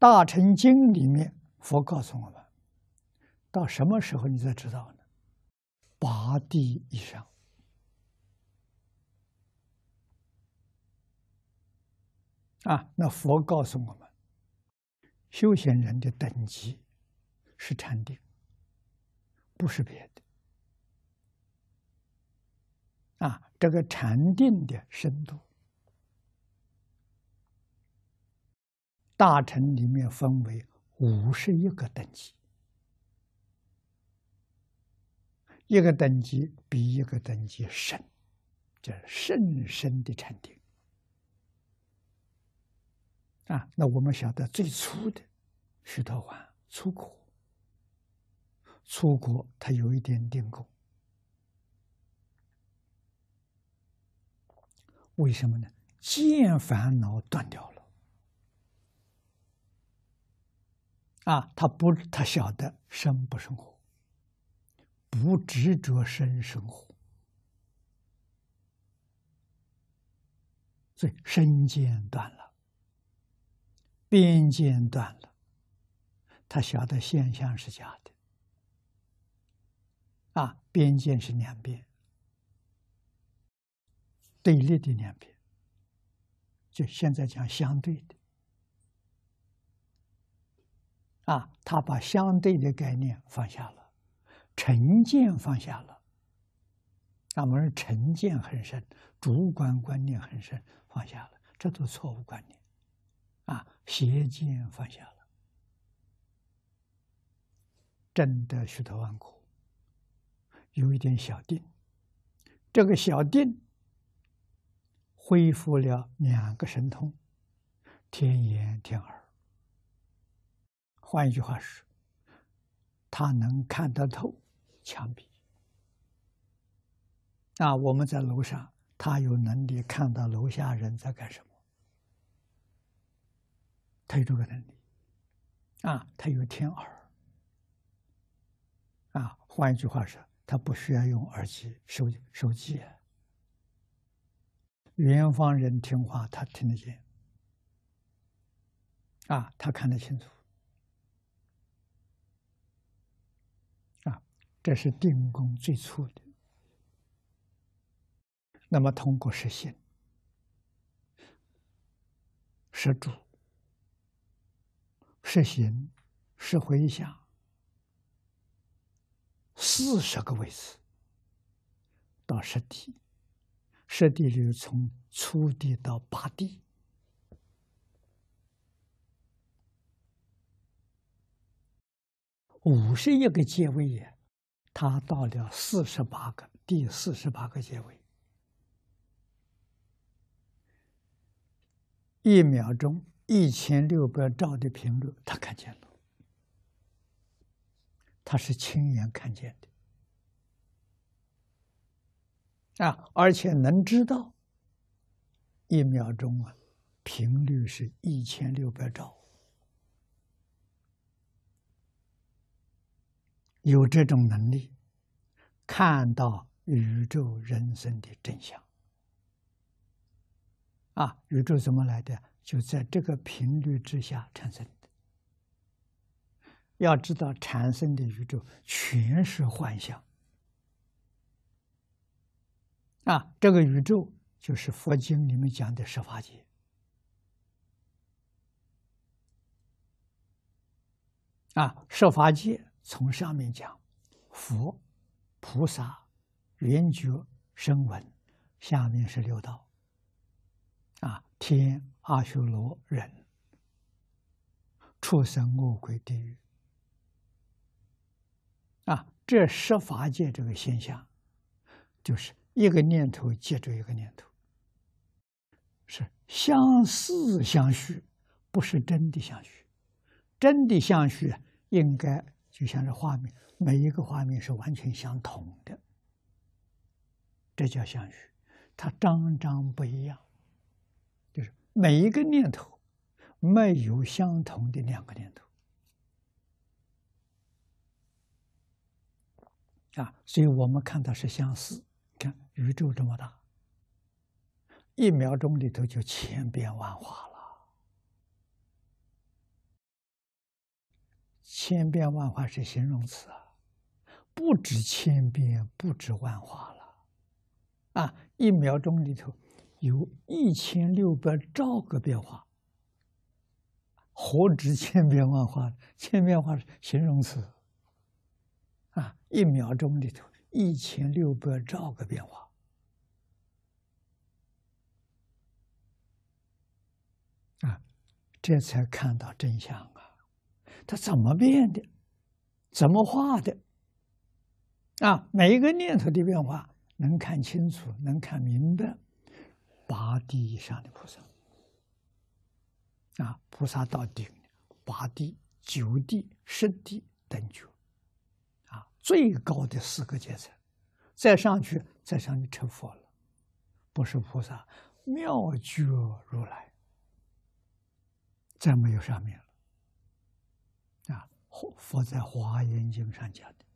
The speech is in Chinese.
大乘经》里面，佛告诉我们，到什么时候你才知道呢？八地以上啊！那佛告诉我们，修行人的等级是禅定，不是别的。啊，这个禅定的深度，大臣里面分为五十一个等级。一个等级比一个等级深，叫甚深的禅定啊！那我们晓得最初的须陀洹初果，初果它有一点定功，为什么呢？见烦恼断掉了啊！他不，他晓得生不生活。不执着生生活，所以身见断了，边见断了，他晓得现象是假的，啊，边见是两边对立的两边，就现在讲相对的，啊，他把相对的概念放下了。成见放下了，我们成见很深，主观观念很深，放下了，这都错误观念，啊，邪见放下了，真的虚头万苦，有一点小定，这个小定恢复了两个神通，天眼天耳，换一句话说，他能看得透。墙壁啊！我们在楼上，他有能力看到楼下人在干什么，他有这个能力啊！他有天耳啊！换一句话说，他不需要用耳机、手手机，远方人听话他听得见啊，他看得清楚。这是定功最初的，那么通过实心、实住、实行、实回想四十个位次到实地，实地就是从初地到八地，五十一个阶位也。他到了四十八个，第四十八个结尾，一秒钟一千六百兆的频率，他看见了，他是亲眼看见的。啊，而且能知道一秒钟啊，频率是一千六百兆。有这种能力，看到宇宙人生的真相啊！宇宙怎么来的？就在这个频率之下产生的。要知道，产生的宇宙全是幻象啊！这个宇宙就是佛经里面讲的十法界啊，十法界。从上面讲，佛、菩萨、圆觉、声闻，下面是六道，啊，天、阿修罗、人、畜生、恶鬼、地狱，啊，这十法界这个现象，就是一个念头接着一个念头，是相似相续，不是真的相续，真的相续应该。就像这画面，每一个画面是完全相同的，这叫相续。它张张不一样，就是每一个念头没有相同的两个念头啊，所以我们看到是相似。看宇宙这么大，一秒钟里头就千变万化了。千变万化是形容词啊，不止千变，不止万化了，啊，一秒钟里头有一千六百兆个变化，何止千变万化？千变化是形容词，啊，一秒钟里头一千六百兆个变化，啊，这才看到真相啊。它怎么变的？怎么化的？啊，每一个念头的变化，能看清楚，能看明白。八地以上的菩萨，啊，菩萨到顶，八地、九地、十地等觉，啊，最高的四个阶层，再上去，再上去成佛了，不是菩萨，妙觉如来，再没有上面了。佛在《华严经》上讲的。